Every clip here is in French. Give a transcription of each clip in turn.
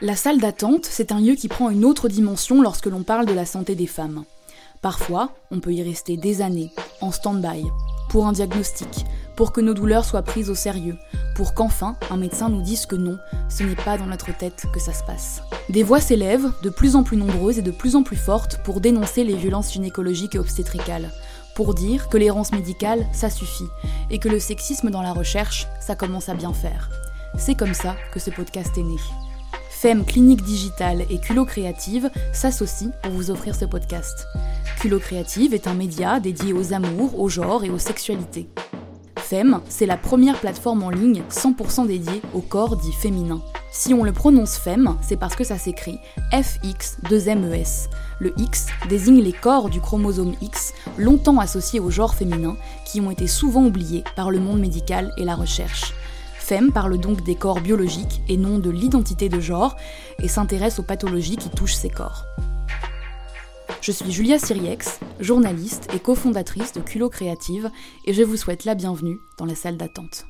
La salle d'attente, c'est un lieu qui prend une autre dimension lorsque l'on parle de la santé des femmes. Parfois, on peut y rester des années, en stand-by, pour un diagnostic, pour que nos douleurs soient prises au sérieux, pour qu'enfin un médecin nous dise que non, ce n'est pas dans notre tête que ça se passe. Des voix s'élèvent, de plus en plus nombreuses et de plus en plus fortes, pour dénoncer les violences gynécologiques et obstétricales, pour dire que l'errance médicale, ça suffit, et que le sexisme dans la recherche, ça commence à bien faire. C'est comme ça que ce podcast est né. FEM Clinique Digitale et Culo Créative s'associent pour vous offrir ce podcast. Culo Créative est un média dédié aux amours, au genre et aux sexualités. FEM, c'est la première plateforme en ligne 100% dédiée au corps dit féminin. Si on le prononce FEM, c'est parce que ça s'écrit FX2MES. Le X désigne les corps du chromosome X, longtemps associés au genre féminin, qui ont été souvent oubliés par le monde médical et la recherche. FEM parle donc des corps biologiques et non de l'identité de genre, et s'intéresse aux pathologies qui touchent ces corps. Je suis Julia Siriex, journaliste et cofondatrice de Culot Créative, et je vous souhaite la bienvenue dans la salle d'attente.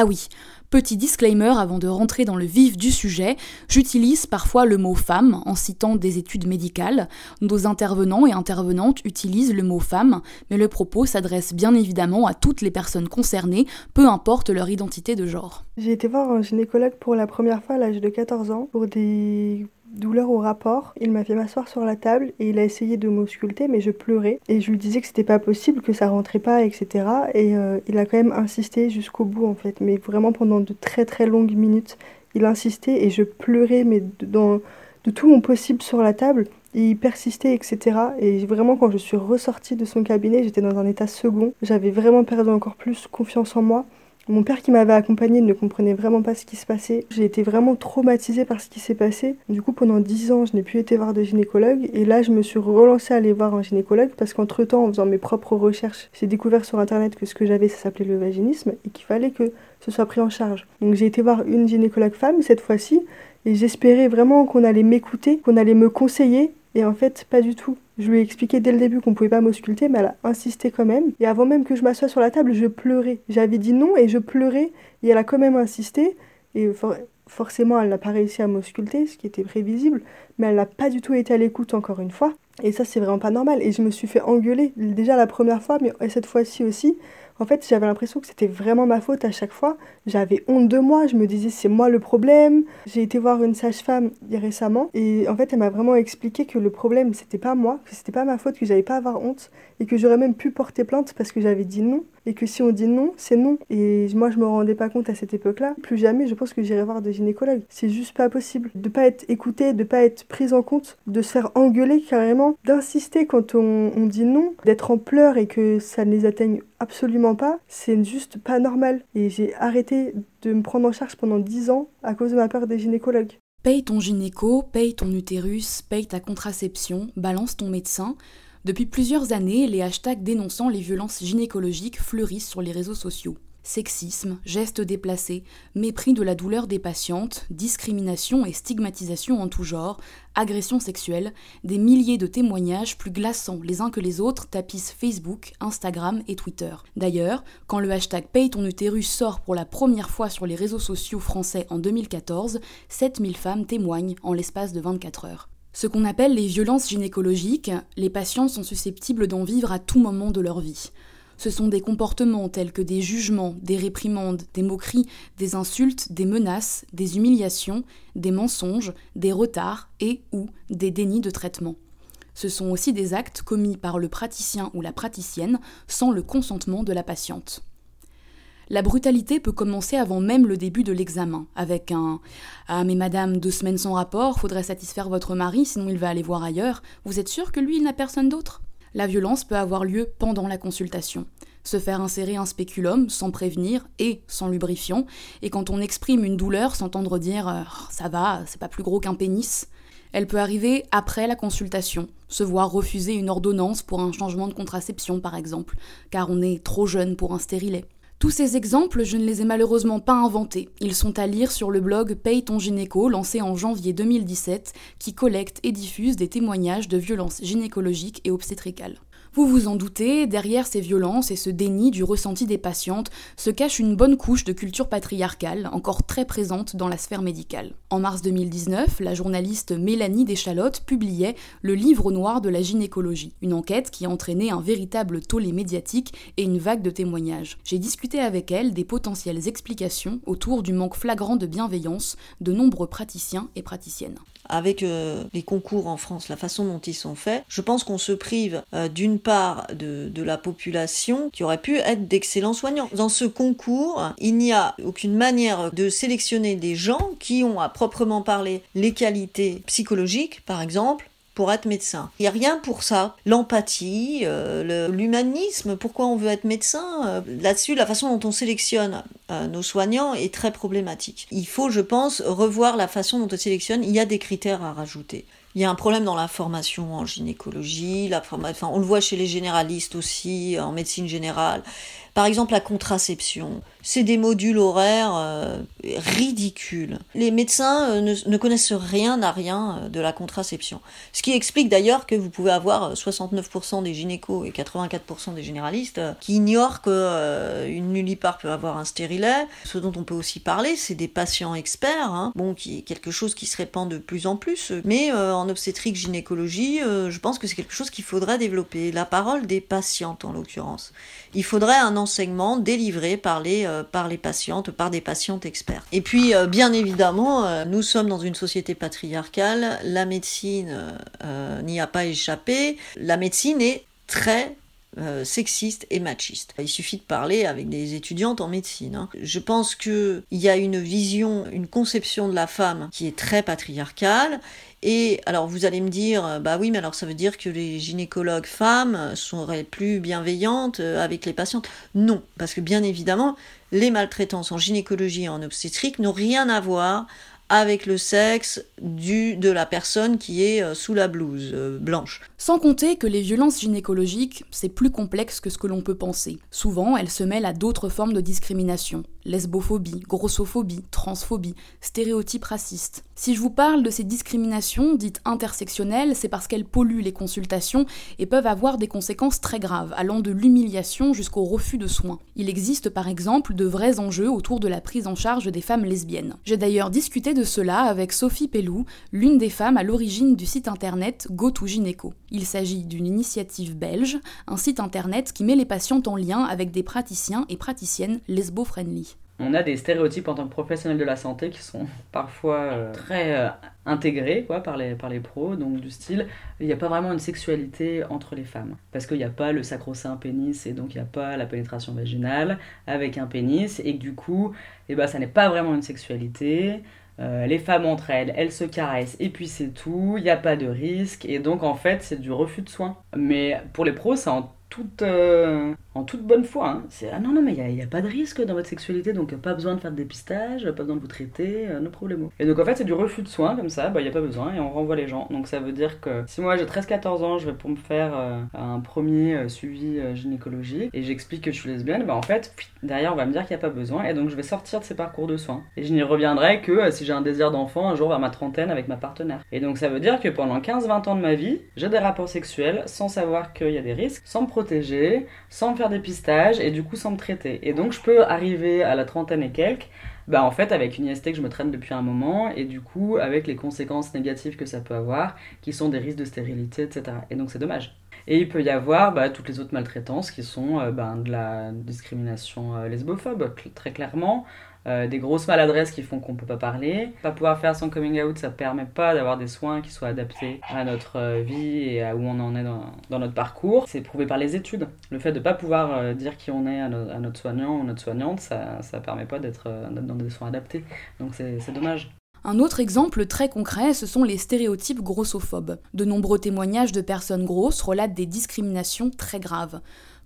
Ah oui, petit disclaimer avant de rentrer dans le vif du sujet, j'utilise parfois le mot femme en citant des études médicales. Nos intervenants et intervenantes utilisent le mot femme, mais le propos s'adresse bien évidemment à toutes les personnes concernées, peu importe leur identité de genre. J'ai été voir un gynécologue pour la première fois à l'âge de 14 ans pour des douleur au rapport. Il m'a fait m'asseoir sur la table et il a essayé de m'ausculter, mais je pleurais. Et je lui disais que c'était pas possible, que ça rentrait pas, etc. Et euh, il a quand même insisté jusqu'au bout, en fait. Mais vraiment pendant de très très longues minutes, il insistait et je pleurais, mais dans, de tout mon possible sur la table. il persistait, etc. Et vraiment, quand je suis ressortie de son cabinet, j'étais dans un état second. J'avais vraiment perdu encore plus confiance en moi. Mon père qui m'avait accompagné ne comprenait vraiment pas ce qui se passait. J'ai été vraiment traumatisée par ce qui s'est passé. Du coup, pendant 10 ans, je n'ai plus été voir de gynécologue. Et là, je me suis relancée à aller voir un gynécologue parce qu'entre-temps, en faisant mes propres recherches, j'ai découvert sur Internet que ce que j'avais, ça s'appelait le vaginisme et qu'il fallait que ce soit pris en charge. Donc j'ai été voir une gynécologue femme cette fois-ci et j'espérais vraiment qu'on allait m'écouter, qu'on allait me conseiller. Et en fait, pas du tout. Je lui ai expliqué dès le début qu'on pouvait pas m'ausculter, mais elle a insisté quand même. Et avant même que je m'assoie sur la table, je pleurais. J'avais dit non et je pleurais. Et elle a quand même insisté. Et forcément, elle n'a pas réussi à m'ausculter, ce qui était prévisible. Mais elle n'a pas du tout été à l'écoute encore une fois. Et ça, c'est vraiment pas normal. Et je me suis fait engueuler déjà la première fois, mais cette fois-ci aussi. En fait, j'avais l'impression que c'était vraiment ma faute à chaque fois. J'avais honte de moi, je me disais c'est moi le problème. J'ai été voir une sage-femme récemment et en fait, elle m'a vraiment expliqué que le problème c'était pas moi, que c'était pas ma faute, que j'avais pas à avoir honte et que j'aurais même pu porter plainte parce que j'avais dit non et que si on dit non, c'est non. Et moi, je me rendais pas compte à cette époque-là. Plus jamais, je pense que j'irai voir des gynécologues. C'est juste pas possible de pas être écouté, de pas être prise en compte, de se faire engueuler carrément, d'insister quand on, on dit non, d'être en pleurs et que ça ne les atteigne absolument pas. C'est juste pas normal. Et j'ai arrêté de me prendre en charge pendant 10 ans à cause de ma peur des gynécologues. Paye ton gynéco, paye ton utérus, paye ta contraception, balance ton médecin. Depuis plusieurs années, les hashtags dénonçant les violences gynécologiques fleurissent sur les réseaux sociaux. Sexisme, gestes déplacés, mépris de la douleur des patientes, discrimination et stigmatisation en tout genre, agressions sexuelles, des milliers de témoignages plus glaçants les uns que les autres tapissent Facebook, Instagram et Twitter. D'ailleurs, quand le hashtag Paye ton utérus sort pour la première fois sur les réseaux sociaux français en 2014, 7000 femmes témoignent en l'espace de 24 heures. Ce qu'on appelle les violences gynécologiques, les patients sont susceptibles d'en vivre à tout moment de leur vie. Ce sont des comportements tels que des jugements, des réprimandes, des moqueries, des insultes, des menaces, des humiliations, des mensonges, des retards et ou des dénis de traitement. Ce sont aussi des actes commis par le praticien ou la praticienne sans le consentement de la patiente. La brutalité peut commencer avant même le début de l'examen, avec un Ah, mais madame, deux semaines sans rapport, faudrait satisfaire votre mari, sinon il va aller voir ailleurs. Vous êtes sûr que lui, il n'a personne d'autre? La violence peut avoir lieu pendant la consultation. Se faire insérer un spéculum sans prévenir et sans lubrifiant, et quand on exprime une douleur, s'entendre dire euh, Ça va, c'est pas plus gros qu'un pénis. Elle peut arriver après la consultation, se voir refuser une ordonnance pour un changement de contraception par exemple, car on est trop jeune pour un stérilet. Tous ces exemples, je ne les ai malheureusement pas inventés. Ils sont à lire sur le blog Paye ton gynéco, lancé en janvier 2017, qui collecte et diffuse des témoignages de violences gynécologiques et obstétricales. Vous vous en doutez, derrière ces violences et ce déni du ressenti des patientes se cache une bonne couche de culture patriarcale, encore très présente dans la sphère médicale. En mars 2019, la journaliste Mélanie Deschalottes publiait Le livre noir de la gynécologie, une enquête qui a entraîné un véritable tollé médiatique et une vague de témoignages. Avec elle des potentielles explications autour du manque flagrant de bienveillance de nombreux praticiens et praticiennes avec euh, les concours en France, la façon dont ils sont faits, je pense qu'on se prive euh, d'une part de, de, la population qui aurait pu être d'excellents soignants. Dans ce concours, il n'y a aucune manière de sélectionner des gens qui ont à proprement parler les qualités psychologiques, par exemple, pour être médecin. Il n'y a rien pour ça. L'empathie, euh, l'humanisme, pourquoi on veut être médecin, euh, là-dessus, la façon dont on sélectionne euh, nos soignants est très problématique. Il faut, je pense, revoir la façon dont on sélectionne. Il y a des critères à rajouter. Il y a un problème dans la formation en gynécologie, la on le voit chez les généralistes aussi, en médecine générale. Par exemple, la contraception c'est des modules horaires euh, ridicules. Les médecins euh, ne, connaissent rien à rien euh, de la contraception. Ce qui explique d'ailleurs que vous pouvez avoir 69% des gynécos et 84% des généralistes qui ignorent qu'une nullipare peut avoir un stérilet. Ce dont on peut aussi parler, c'est des patients experts, hein. bon, qui est quelque chose qui se répand de plus en plus. Mais en obstétrique gynécologie, je pense que c'est quelque chose qu'il faudrait développer. La parole des patientes en l'occurrence. Il faudrait un enseignement délivré par les euh, par les patientes, par des patientes experts. Et puis, euh, bien évidemment, euh, nous sommes dans une société patriarcale, la médecine n'y a pas échappé, la médecine est très sexiste et machiste. Il suffit de parler avec des étudiantes en médecine. Hein. Je pense qu'il y a une vision, une conception de la femme qui est très patriarcale et alors vous allez me dire, euh, bah oui, mais alors ça veut dire que les gynécologues femmes seraient plus bienveillantes euh, avec les patientes? Non, parce que bien évidemment, les maltraitances en gynécologie et en obstétrique n'ont rien à voir avec le sexe du, de la personne qui est euh, sous la blouse blanche. Sans compter que les violences gynécologiques, c'est plus complexe que ce que l'on peut penser. Souvent, elles se mêlent à d'autres formes de discrimination lesbophobie, grossophobie, transphobie, stéréotypes racistes. Si je vous parle de ces discriminations dites intersectionnelles, c'est parce qu'elles polluent les consultations et peuvent avoir des conséquences très graves, allant de l'humiliation jusqu'au refus de soins. Il existe par exemple de vrais enjeux autour de la prise en charge des femmes lesbiennes. J'ai d'ailleurs discuté de cela avec Sophie Pellou, l'une des femmes à l'origine du site internet GoToGynéco. Il s'agit d'une initiative belge, un site internet qui met les patientes en lien avec des praticiens et praticiennes lesbo-friendly on a des stéréotypes en tant que professionnel de la santé qui sont parfois euh, très euh, intégrés quoi, par, les, par les pros, donc du style, il n'y a pas vraiment une sexualité entre les femmes. Parce qu'il n'y a pas le sacro-saint pénis et donc il n'y a pas la pénétration vaginale avec un pénis, et que du coup, eh ben, ça n'est pas vraiment une sexualité. Euh, les femmes entre elles, elles se caressent et puis c'est tout, il n'y a pas de risque et donc en fait c'est du refus de soins. Mais pour les pros, c'est en euh, en toute bonne foi. Hein. C'est ah non, non, mais il n'y a, pas de risque dans votre sexualité, donc pas besoin de faire de dépistage, pas besoin de vous traiter, euh, no. Et donc en fait, c'est du refus de soins comme ça, il bah, n'y a pas besoin et on renvoie les gens. Donc ça veut dire que si moi j'ai 13-14 ans, je vais pour me faire euh, un premier suivi gynécologie et j'explique que je suis lesbienne, bah en fait, derrière on va me dire qu'il n'y a pas besoin et donc je vais sortir de ces parcours de soins. Et je n'y reviendrai que si j'ai un désir d'enfant un jour vers ma trentaine avec ma partenaire. Et donc ça veut dire que pendant 15-20 ans de ma vie, j'ai des rapports sexuels sans savoir qu'il y a des risques, sans me protéger, sans me faire des pistages et du coup sans me traiter. Et donc je peux arriver à la trentaine et quelques, bah en fait avec une IST que je me traîne depuis un moment et du coup avec les conséquences négatives que ça peut avoir, qui sont des risques de stérilité, etc. Et donc c'est dommage. Et il peut y avoir bah, toutes les autres maltraitances qui sont euh, bah, de la discrimination euh, lesbophobe, très clairement, euh, des grosses maladresses qui font qu'on peut pas parler. Pas pouvoir faire son coming out, ça permet pas d'avoir des soins qui soient adaptés à notre euh, vie et à où on en est dans, notre parcours. C'est prouvé par les études. Le fait de pas pouvoir euh, dire qui on est à, notre soignant ou notre soignante, ça, ça permet pas d'être dans des soins adaptés. Donc c'est dommage. Un autre exemple très concret, ce sont les stéréotypes grossophobes. De nombreux témoignages de personnes grosses relatent des discriminations très graves.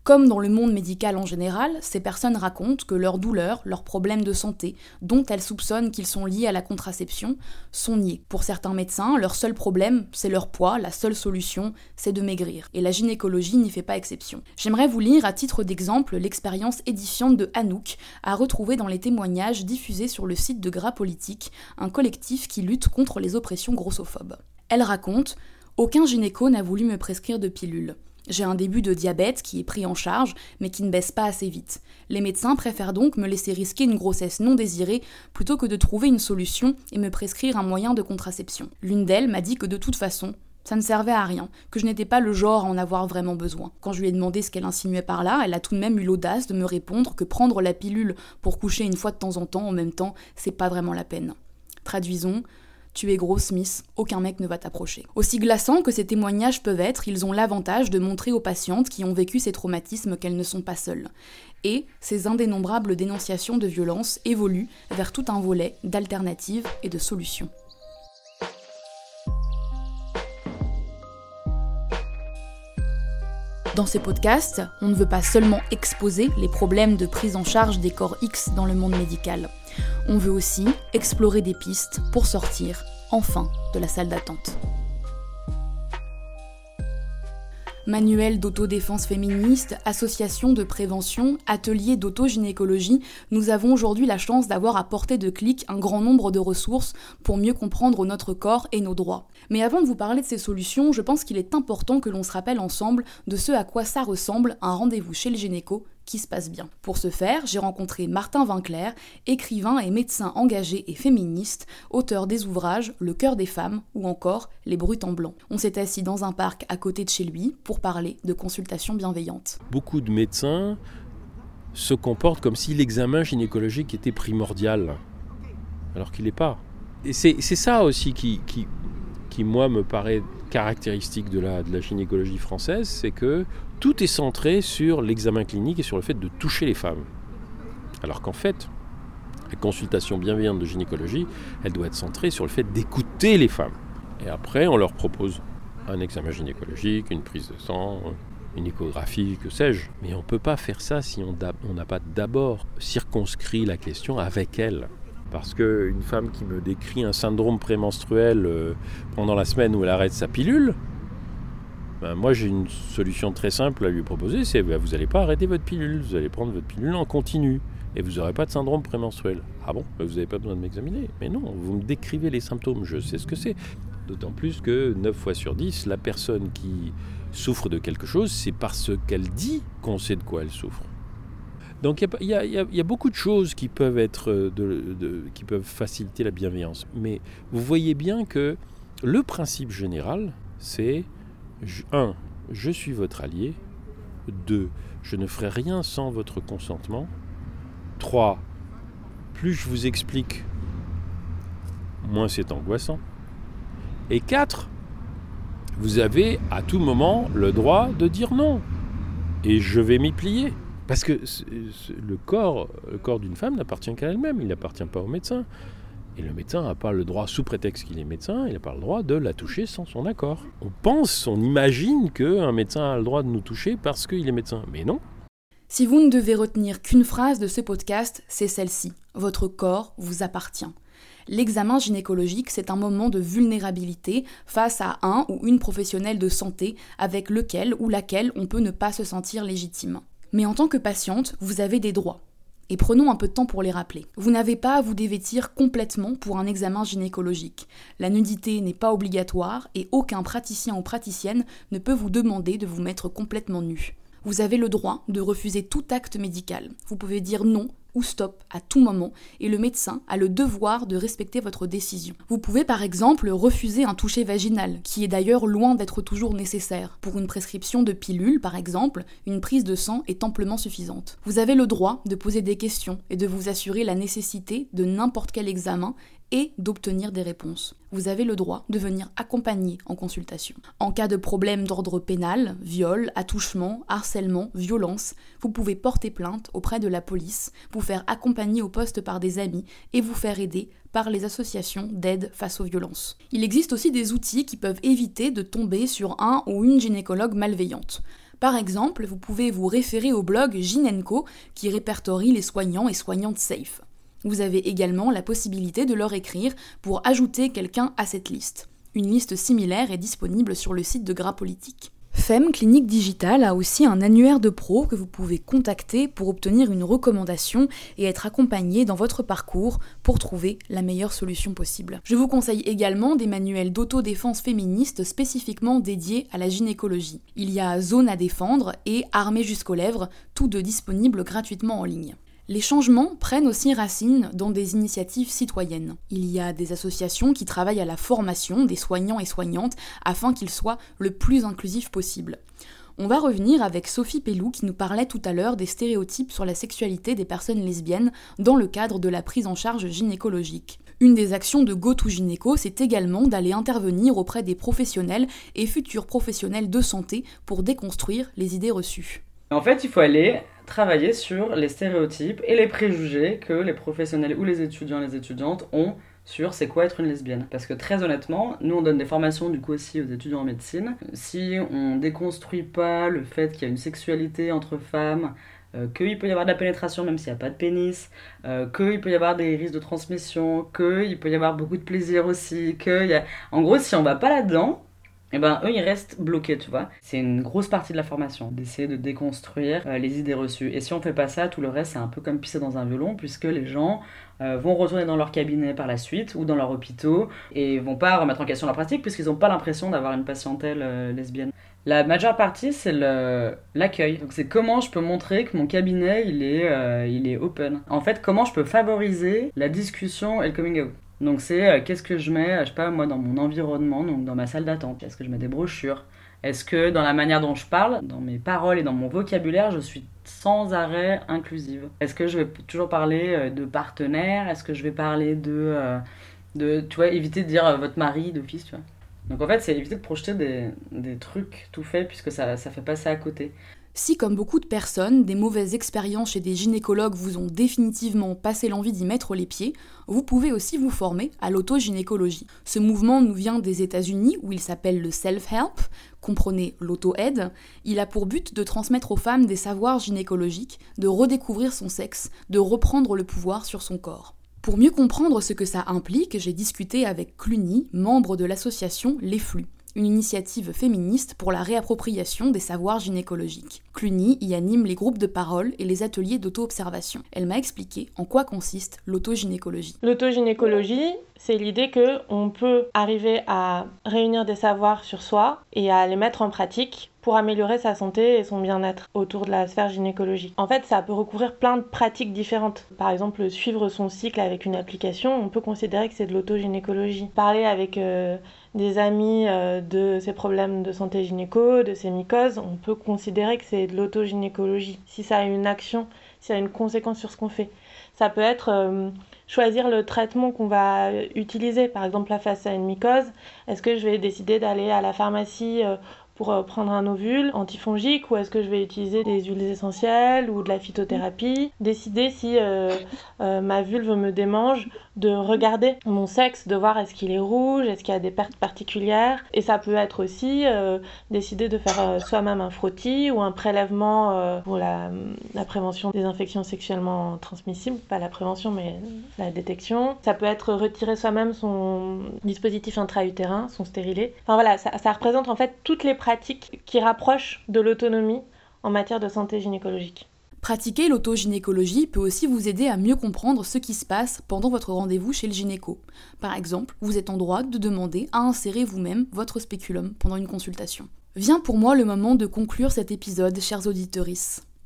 Comme dans le monde médical en général, ces personnes racontent que leurs douleurs, leurs problèmes de santé, dont elles soupçonnent qu'ils sont liés à la contraception, sont niés. Pour certains médecins, leur seul problème, c'est leur poids, la seule solution, c'est de maigrir. Et la gynécologie n'y fait pas exception. J'aimerais vous lire à titre d'exemple l'expérience édifiante de Anouk, à retrouver dans les témoignages diffusés sur le site de Gras Politique, un collectif qui lutte contre les oppressions grossophobes. Elle raconte Aucun gynéco n'a voulu me prescrire de pilules. J'ai un début de diabète qui est pris en charge, mais qui ne baisse pas assez vite. Les médecins préfèrent donc me laisser risquer une grossesse non désirée plutôt que de trouver une solution et me prescrire un moyen de contraception. L'une d'elles m'a dit que de toute façon, ça ne servait à rien, que je n'étais pas le genre à en avoir vraiment besoin. Quand je lui ai demandé ce qu'elle insinuait par là, elle a tout de même eu l'audace de me répondre que prendre la pilule pour coucher une fois de temps en temps en même temps, c'est pas vraiment la peine. Traduisons, tu es gros Smith, aucun mec ne va t'approcher. Aussi glaçants que ces témoignages peuvent être, ils ont l'avantage de montrer aux patientes qui ont vécu ces traumatismes qu'elles ne sont pas seules. Et ces indénombrables dénonciations de violence évoluent vers tout un volet d'alternatives et de solutions. Dans ces podcasts, on ne veut pas seulement exposer les problèmes de prise en charge des corps X dans le monde médical. On veut aussi explorer des pistes pour sortir, enfin, de la salle d'attente. Manuel d'autodéfense féministe, association de prévention, atelier d'autogynécologie, nous avons aujourd'hui la chance d'avoir à portée de clic un grand nombre de ressources pour mieux comprendre notre corps et nos droits. Mais avant de vous parler de ces solutions, je pense qu'il est important que l'on se rappelle ensemble de ce à quoi ça ressemble un rendez-vous chez le gynéco qui se passe bien. Pour ce faire, j'ai rencontré Martin Vinclair, écrivain et médecin engagé et féministe, auteur des ouvrages Le cœur des femmes ou encore Les brutes en blanc. On s'est assis dans un parc à côté de chez lui pour parler de consultation bienveillante. Beaucoup de médecins se comportent comme si l'examen gynécologique était primordial, alors qu'il n'est pas. Et c'est ça aussi qui, qui, qui, moi, me paraît caractéristique de la, de la gynécologie française, c'est que tout est centré sur l'examen clinique et sur le fait de toucher les femmes. Alors qu'en fait, la consultation bienveillante de gynécologie, elle doit être centrée sur le fait d'écouter les femmes. Et après, on leur propose un examen gynécologique, une prise de sang, une échographie, que sais-je. Mais on ne peut pas faire ça si on n'a pas d'abord circonscrit la question avec elle. Parce qu'une femme qui me décrit un syndrome prémenstruel euh, pendant la semaine où elle arrête sa pilule, ben moi j'ai une solution très simple à lui proposer, c'est ben vous n'allez pas arrêter votre pilule, vous allez prendre votre pilule en continu et vous n'aurez pas de syndrome prémenstruel. Ah bon? Ben Vous n'avez pas besoin de m'examiner Mais non, vous me décrivez les symptômes, je sais ce que c'est. D'autant plus que 9 fois sur 10, la personne qui souffre de quelque chose, c'est parce qu'elle dit qu'on sait de quoi elle souffre. Donc il y, a beaucoup de choses qui peuvent, être euh, qui peuvent faciliter la bienveillance. Mais vous voyez bien que le principe général, c'est 1. Je suis votre allié. 2. Je ne ferai rien sans votre consentement. 3. Plus je vous explique, moins c'est angoissant. Et 4. Vous avez à tout moment le droit de dire non. Et je vais m'y plier. Parce que le corps, le corps d'une femme n'appartient qu'à elle-même, il n'appartient pas au médecin. Et le médecin n'a pas le droit, sous prétexte qu'il est médecin, il n'a pas le droit de la toucher sans son accord. On pense, on imagine qu'un médecin a le droit de nous toucher parce qu'il est médecin. Mais non. Si vous ne devez retenir qu'une phrase de ce podcast, c'est celle-ci. Votre corps vous appartient. L'examen gynécologique, c'est un moment de vulnérabilité face à un ou une professionnelle de santé avec lequel ou laquelle on peut ne pas se sentir légitime. Mais en tant que patiente, vous avez des droits. Et prenons un peu de temps pour les rappeler. Vous n'avez pas à vous dévêtir complètement pour un examen gynécologique. La nudité n'est pas obligatoire et aucun praticien ou praticienne ne peut vous demander de vous mettre complètement nu. Vous avez le droit de refuser tout acte médical. Vous pouvez dire non ou stop à tout moment et le médecin a le devoir de respecter votre décision. Vous pouvez par exemple refuser un toucher vaginal, qui est d'ailleurs loin d'être toujours nécessaire. Pour une prescription de pilule par exemple, une prise de sang est amplement suffisante. Vous avez le droit de poser des questions et de vous assurer la nécessité de n'importe quel examen et d'obtenir des réponses. Vous avez le droit de venir accompagner en consultation. En cas de problème d'ordre pénal, viol, attouchement, harcèlement, violence, vous pouvez porter plainte auprès de la police, vous faire accompagner au poste par des amis et vous faire aider par les associations d'aide face aux violences. Il existe aussi des outils qui peuvent éviter de tomber sur un ou une gynécologue malveillante. Par exemple, vous pouvez vous référer au blog Ginenco qui répertorie les soignants et soignantes safe. Vous avez également la possibilité de leur écrire pour ajouter quelqu'un à cette liste. Une liste similaire est disponible sur le site de Gras Politique. FEM Clinique Digitale a aussi un annuaire de pro que vous pouvez contacter pour obtenir une recommandation et être accompagné dans votre parcours pour trouver la meilleure solution possible. Je vous conseille également des manuels d'autodéfense féministe spécifiquement dédiés à la gynécologie. Il y a Zone à défendre et Armée jusqu'aux lèvres, tous deux disponibles gratuitement en ligne. Les changements prennent aussi racine dans des initiatives citoyennes. Il y a des associations qui travaillent à la formation des soignants et soignantes afin qu'ils soient le plus inclusifs possible. On va revenir avec Sophie Pellou qui nous parlait tout à l'heure des stéréotypes sur la sexualité des personnes lesbiennes dans le cadre de la prise en charge gynécologique. Une des actions de GoToGynéco, c'est également d'aller intervenir auprès des professionnels et futurs professionnels de santé pour déconstruire les idées reçues. En fait, il faut aller travailler sur les stéréotypes et les préjugés que les professionnels ou les étudiants et les étudiantes ont sur c'est quoi être une lesbienne. Parce que très honnêtement, nous on donne des formations du coup aussi aux étudiants en médecine. Si on déconstruit pas le fait qu'il y a une sexualité entre femmes, euh, qu'il peut y avoir de la pénétration même s'il n'y a pas de pénis, euh, qu'il peut y avoir des risques de transmission, qu'il peut y avoir beaucoup de plaisir aussi, que y a... En gros, si on va pas là-dedans, et eh ben eux ils restent bloqués, tu vois. C'est une grosse partie de la formation, d'essayer de déconstruire euh, les idées reçues. Et si on fait pas ça, tout le reste c'est un peu comme pisser dans un violon, puisque les gens euh, vont retourner dans leur cabinet par la suite ou dans leur hôpitaux et vont pas remettre en question leur pratique puisqu'ils n'ont pas l'impression d'avoir une patientèle euh, lesbienne. La majeure partie, c'est l'accueil. Donc c'est comment je peux montrer que mon cabinet, il est, il est open. En fait, comment je peux favoriser la discussion et le coming out. Donc c'est euh, qu'est-ce que je mets, je sais pas moi, dans mon environnement, donc dans ma salle d'attente? Est-ce que je mets des brochures? Est-ce que dans la manière dont je parle, dans mes paroles et dans mon vocabulaire, je suis sans arrêt inclusive? Est-ce que je vais toujours parler euh, de partenaire Est-ce que je vais parler de, euh, de, tu vois, éviter de dire votre mari d'office, tu vois? Donc en fait, c'est éviter de projeter des, des, trucs tout faits puisque ça, ça fait passer à côté. Si, comme beaucoup de personnes, des mauvaises expériences chez des gynécologues vous ont définitivement passé l'envie d'y mettre les pieds, vous pouvez aussi vous former à l'auto-gynécologie. Ce mouvement nous vient des États-Unis où il s'appelle le self-help, comprenez l'auto-aide. Il a pour but de transmettre aux femmes des savoirs gynécologiques, de redécouvrir son sexe, de reprendre le pouvoir sur son corps. Pour mieux comprendre ce que ça implique, j'ai discuté avec Cluny, membre de l'association Les Flux une initiative féministe pour la réappropriation des savoirs gynécologiques. Cluny y anime les groupes de parole et les ateliers d'auto-observation. Elle m'a expliqué en quoi consiste l'autogynécologie. L'autogynécologie, c'est l'idée que on peut arriver à réunir des savoirs sur soi et à les mettre en pratique pour améliorer sa santé et son bien-être autour de la sphère gynécologique. En fait, ça peut recouvrir plein de pratiques différentes. Par exemple, suivre son cycle avec une application, on peut considérer que c'est de l'autogynécologie. Parler avec euh, des amis euh, de ces problèmes de santé gynéco, de ces mycoses, on peut considérer que c'est de l'autogynécologie. Si ça a une action, si ça a une conséquence sur ce qu'on fait. Ça peut être euh, choisir le traitement qu'on va utiliser. Par exemple, la face à une mycose. Est-ce que je vais décider d'aller à la pharmacie euh, pour euh, prendre un ovule antifongique ou est-ce que je vais utiliser des huiles essentielles ou de la phytothérapie Décider si euh, euh, ma vulve me démange, de regarder mon sexe, de voir est-ce qu'il est rouge, est-ce qu'il y a des pertes particulières. Et ça peut être aussi décider de faire soi-même un frottis ou un prélèvement pour la, la, prévention des infections sexuellement transmissibles, pas la prévention mais la détection. Ça peut être retirer soi-même son dispositif intra-utérin, son stérilet. Enfin voilà, ça, ça représente en fait toutes les qui rapproche de l'autonomie en matière de santé gynécologique. Pratiquer l'autogynécologie peut aussi vous aider à mieux comprendre ce qui se passe pendant votre rendez-vous chez le gynéco. Par exemple, vous êtes en droit de demander à insérer vous-même votre spéculum pendant une consultation. Vient pour moi le moment de conclure cet épisode, chers auditeurs.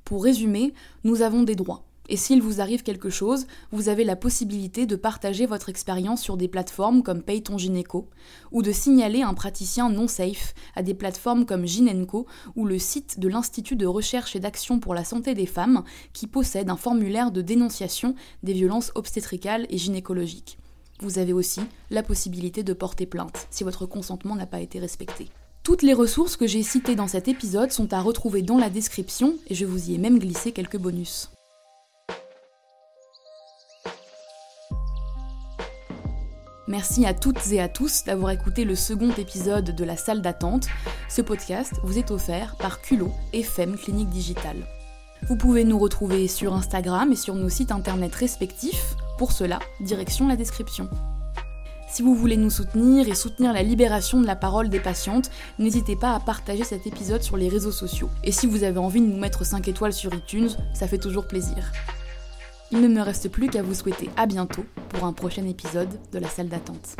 Pour résumer, nous avons des droits. Et s'il vous arrive quelque chose, vous avez la possibilité de partager votre expérience sur des plateformes comme Paye ton gynéco, ou de signaler un praticien non safe à des plateformes comme Ginenco ou le site de l'Institut de recherche et d'action pour la santé des femmes, qui possède un formulaire de dénonciation des violences obstétricales et gynécologiques. Vous avez aussi la possibilité de porter plainte si votre consentement n'a pas été respecté. Toutes les ressources que j'ai citées dans cet épisode sont à retrouver dans la description et je vous y ai même glissé quelques bonus. Merci à toutes et à tous d'avoir écouté le second épisode de La salle d'attente. Ce podcast vous est offert par Culot et Femme Clinique Digitale. Vous pouvez nous retrouver sur Instagram et sur nos sites internet respectifs. Pour cela, direction la description. Si vous voulez nous soutenir et soutenir la libération de la parole des patientes, n'hésitez pas à partager cet épisode sur les réseaux sociaux. Et si vous avez envie de nous mettre 5 étoiles sur iTunes, ça fait toujours plaisir. Il ne me reste plus qu'à vous souhaiter à bientôt pour un prochain épisode de la salle d'attente.